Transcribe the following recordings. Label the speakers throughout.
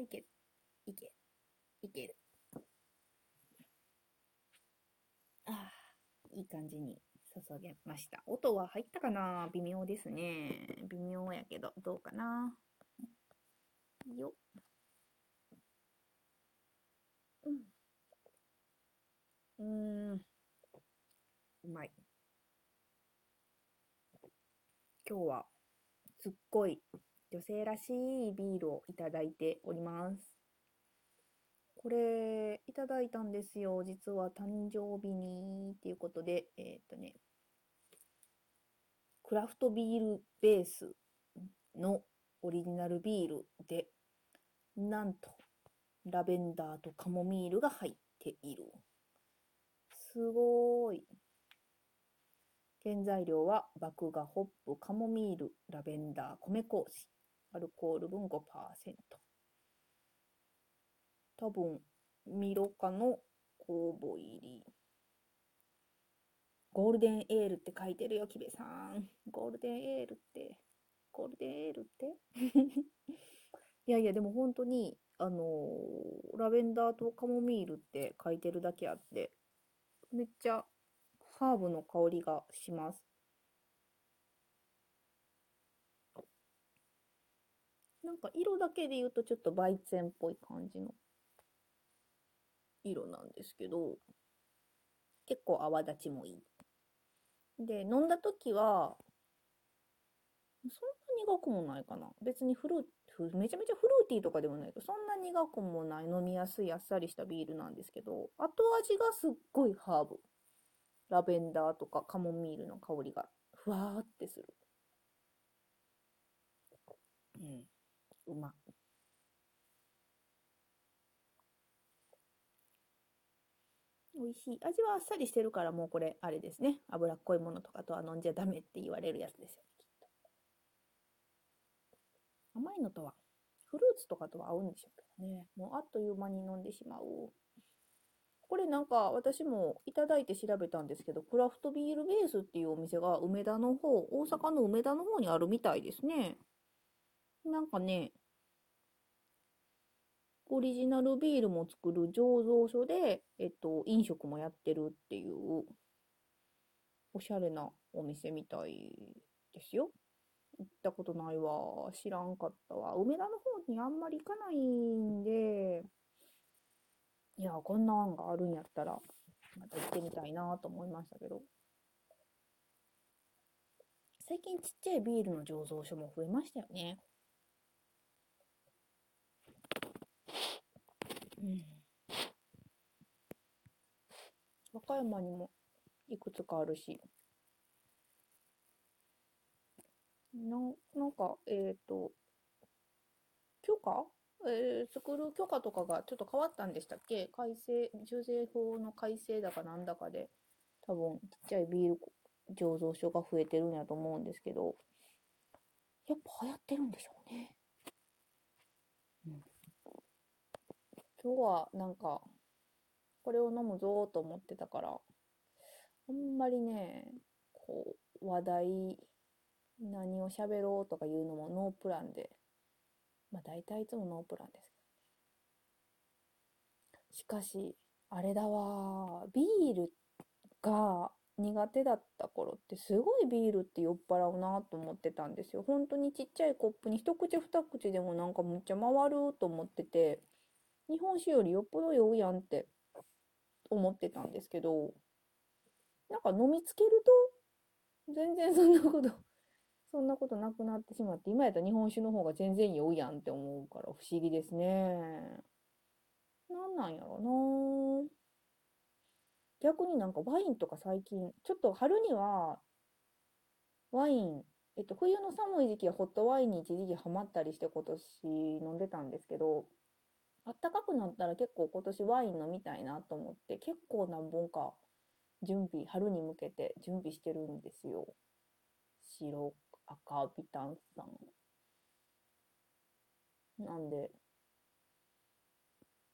Speaker 1: いける、いけ、いける。ああ、いい感じに注げました。音は入ったかな？微妙ですね。微妙やけど、どうかな？よっ。うん。うーん。うまい。今日はすっごい女性らしいビールをいただいております。これいただいたんですよ。実は誕生日にっていうことで、えーっとね、クラフトビールベースのオリジナルビールで、なんとラベンダーとカモミールが入っている。すごーい。原材料は麦芽、ホップ、カモミール、ラベンダー、米麹。アルコール分5%。多分、ミロカの酵母入り。ゴールデンエールって書いてるよ、キベさん。ゴールデンエールって。ゴールデンエールって？いやいや、でも本当に、あのーラベンダーとカモミールって書いてるだけあって、めっちゃハーブの香りがします。なんか色だけで言うとちょっとバイツェンっぽい感じの色なんですけど、結構泡立ちもいい。で、飲んだ時は、そんな苦くもないかな。別にフルーフめちゃめちゃフルーティーとかでもないけど、そんな苦くもない飲みやすいあっさりしたビールなんですけど、後味がすっごいハーブ。ラベンダーとかカモミールの香りがふわーってする。うん。うま。美味しい。味はあっさりしてるからもうこれ、あれですね。脂っこいものとかとは飲んじゃダメって言われるやつですよ、きっと。甘いのとは、フルーツとかとは合うんでしょうけどね。もうあっという間に飲んでしまう。これなんか私もいただいて調べたんですけど、クラフトビールベースっていうお店が梅田の方、大阪の梅田の方にあるみたいですね。なんかね、オリジナルビールも作る醸造所で、えっと、飲食もやってるっていう、おしゃれなお店みたいですよ。行ったことないわ。知らんかったわ。梅田の方にあんまり行かないんで、いや、こんな案があるんやったら、また行ってみたいなと思いましたけど。最近ちっちゃいビールの醸造所も増えましたよね。うん。和歌山にもいくつかあるし。なん、なんか、えっと、許可？えー作る許可とかがちょっと変わったんでしたっけ？改正、酒税法の改正だかなんだかで、多分ちっちゃいビール醸造所が増えてるんやと思うんですけど、やっぱ流行ってるんでしょうね。うん。今日はなんか、これを飲むぞーと思ってたから、あんまりね、こう、話題、何を喋ろうとかいうのもノープランで、まあ大体いつもノープランですけど。しかし、あれだわ、ビールが苦手だった頃ってすごいビールって酔っ払うなと思ってたんですよ。本当にちっちゃいコップに一口二口でもなんかむっちゃ回ると思ってて、日本酒よりよっぽど酔うやんって思ってたんですけど、なんか飲みつけると、全然そんなこと、そんなことなくなってしまって、今やったら日本酒の方が全然酔うやんって思うから不思議ですね。なんなんやろな逆になんかワインとか最近、ちょっと春にはワイン、えっと、冬の寒い時期はホットワインに一時期ハマったりして今年飲んでたんですけど、あったかくなったら結構今年ワイン飲みたいなと思って、結構何本か準備、春に向けて準備してるんですよ。白、赤、ビタン酸。なんで、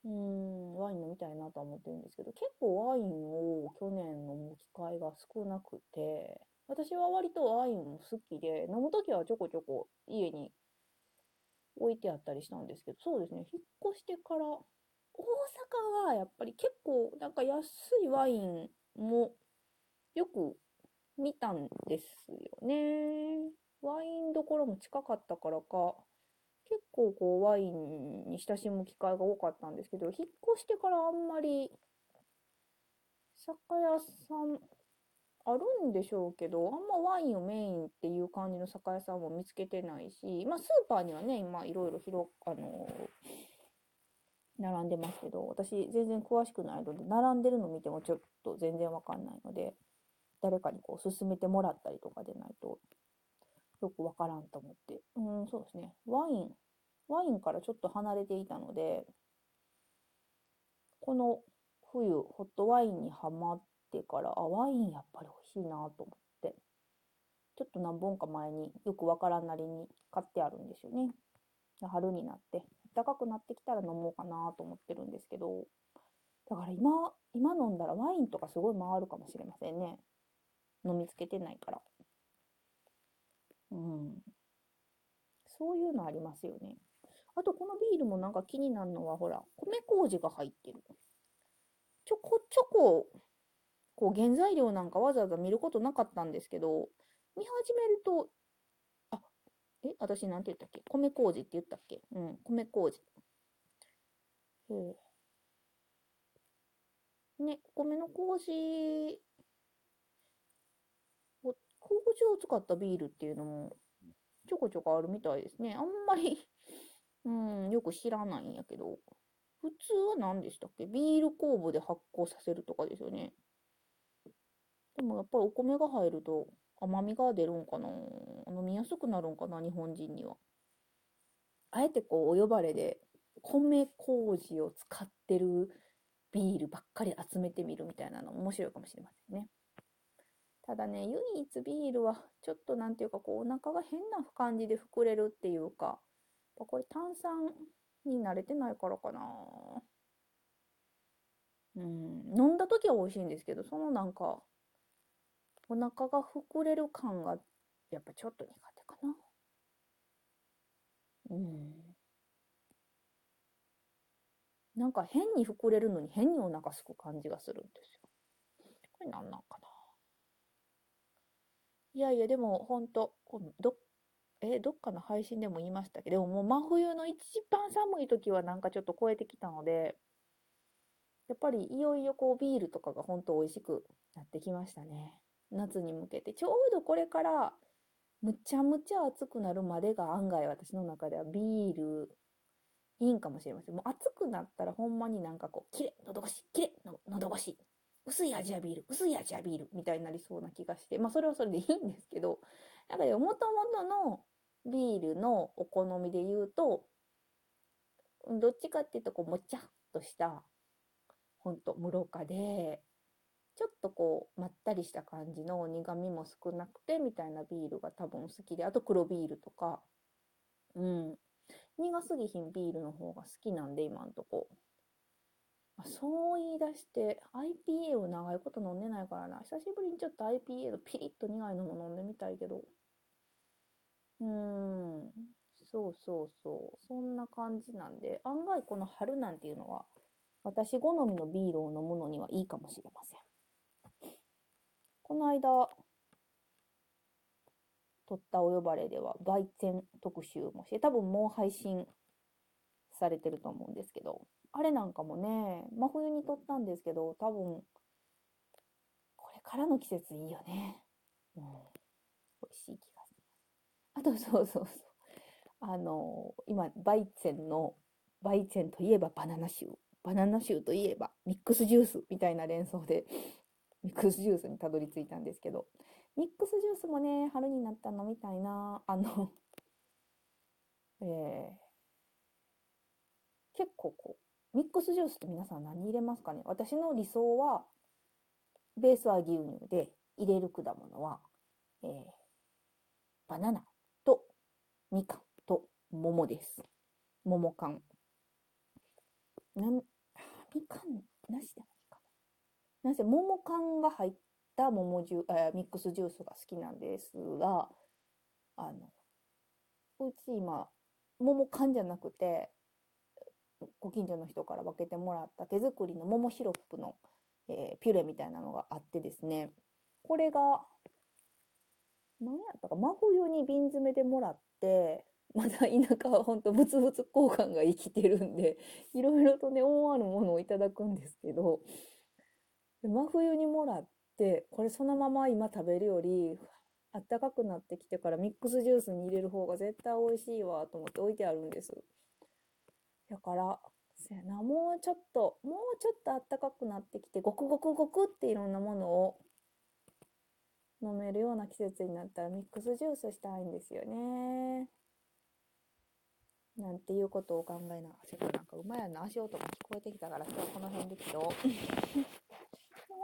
Speaker 1: うーん、ワイン飲みたいなと思ってるんですけど、結構ワインを去年飲む機会が少なくて、私は割とワインも好きで、飲むときはちょこちょこ家に置いてあったりしたんですけど、そうですね、引っ越してから、大阪はやっぱり結構、なんか安いワインもよく見たんですよね。ワインどころも近かったからか、結構こうワインに親しむ機会が多かったんですけど、引っ越してからあんまり酒屋さんあるんでしょうけど、あんまワインをメインっていう感じの酒屋さんも見つけてないし、まあスーパーにはね、今いろいろ広、あの並んでますけど、私全然詳しくないので、並んでるの見てもちょっと全然わかんないので、誰かにこう勧めてもらったりとかでないと、よくわからんと思って。うん、そうですね。ワイン、ワインからちょっと離れていたので、この冬、ホットワインにはまってってから、あ、ワインやっぱり美味しいなと思って、ちょっと何本か前によくわからんなりに買ってあるんですよね。春になって、暖かくなってきたら飲もうかなと思ってるんですけど、だから今、今飲んだらワインとかすごい回るかもしれませんね。飲みつけてないから。うん。そういうのありますよね。あと、このビールもなんか気になるのは、ほら、米麹が入ってる。ちょこちょこ、こう、原材料なんかわざわざ見ることなかったんですけど、見始めると、あ、え、私なんて言ったっけ？米麹って言ったっけ？うん、米麹。えー、ね、米の麹麹を使ったビールっていうのもちょこちょこあるみたいですね。あんまり うん、よく知らないんやけど。普通は何でしたっけ？ビール酵母で発酵させるとかですよね。でもやっぱりお米が入ると甘みが出るんかな？飲みやすくなるんかな？日本人には。あえてこうお呼ばれで米麹を使ってるビールばっかり集めてみるみたいなの面白いかもしれませんね。ただね、唯一ビールはちょっとなんていうかこうお腹が変な感じで膨れるっていうか、これ炭酸に慣れてないからかな。うん、飲んだ時は美味しいんですけど、そのなんか、お腹が膨れる感がやっぱちょっと苦手かな。うん。なんか変に膨れるのに変にお腹すく感じがするんですよ。これ何なんかな。いやいや、でも本当ど、え、どっかの配信でも言いましたけど、ももう真冬の一番寒い時はなんかちょっと超えてきたので、やっぱりいよいよこうビールとかが本当美味しくなってきましたね。夏に向けて。ちょうどこれからむちゃむちゃ暑くなるまでが案外私の中ではビールいいんかもしれません。もう暑くなったらほんまになんかこう、きれ喉越し、きれいの喉越し薄いアジアビール、薄いアジアビールみたいになりそうな気がして、まあそれはそれでいいんですけど、なんかでもともとのビールのお好みで言うと、どっちかっていうとこうもちゃっとした、ほんと無かで、ちょっとこうまったりした感じの苦味も少なくてみたいなビールが多分好きで、あと黒ビールとか、うん。苦すぎひんビールの方が好きなんで今んとこ。そう言い出して IPA を長いこと飲んでないからな。久しぶりにちょっと IPA のピリッと苦いのも飲んでみたいけど。うーん。そうそうそう。そんな感じなんで、案外この春なんていうのは、私好みのビールを飲むのにはいいかもしれません。この間、撮ったお呼ばれでは、焙煎特集もして、多分もう配信されてると思うんですけど、あれなんかもね、真冬に撮ったんですけど、多分、これからの季節いいよね。うん。美味しい気がします。あと、そうそうそう。あの、今、バイチェンの、バイチェンといえばバナナ臭。バナナ臭といえばミックスジュースみたいな連想で、ミックスジュースにたどり着いたんですけど、ミックスジュースもね、春になったのみたいな、あの、えー、結構こう、ミックスジュースって皆さん何入れますかね？私の理想は、ベースは牛乳で、入れる果物は、えー、バナナとみかんと桃です。桃缶。なん、みかんなしでな。なぜ桃缶が入った桃ジュ、えー、ミックスジュースが好きなんですが、あの、うち今、桃缶じゃなくて、ご近所の人から分けてもらった手作りの桃シロップの、えーピュレみたいなのがあってですね、これが、何やったか、真冬に瓶詰めでもらって、まだ田舎は本当ブツブツ交換が生きてるんで、いろいろとね、思わぬものをいただくんですけど、で真冬にもらって、これそのまま今食べるより、あったかくなってきてからミックスジュースに入れる方が絶対美味しいわと思って置いてあるんです。だから、そやな、もうちょっと、もうちょっとあったかくなってきて、ごくごくごくっていろんなものを飲めるような季節になったらミックスジュースしたいんですよね。なんていうことを考えながら、せかなんか馬やの足音が聞こえてきたから今日この辺で切ろ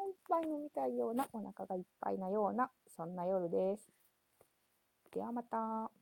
Speaker 1: いっぱい飲みたいような、お腹がいっぱいなような、そんな夜です。ではまた。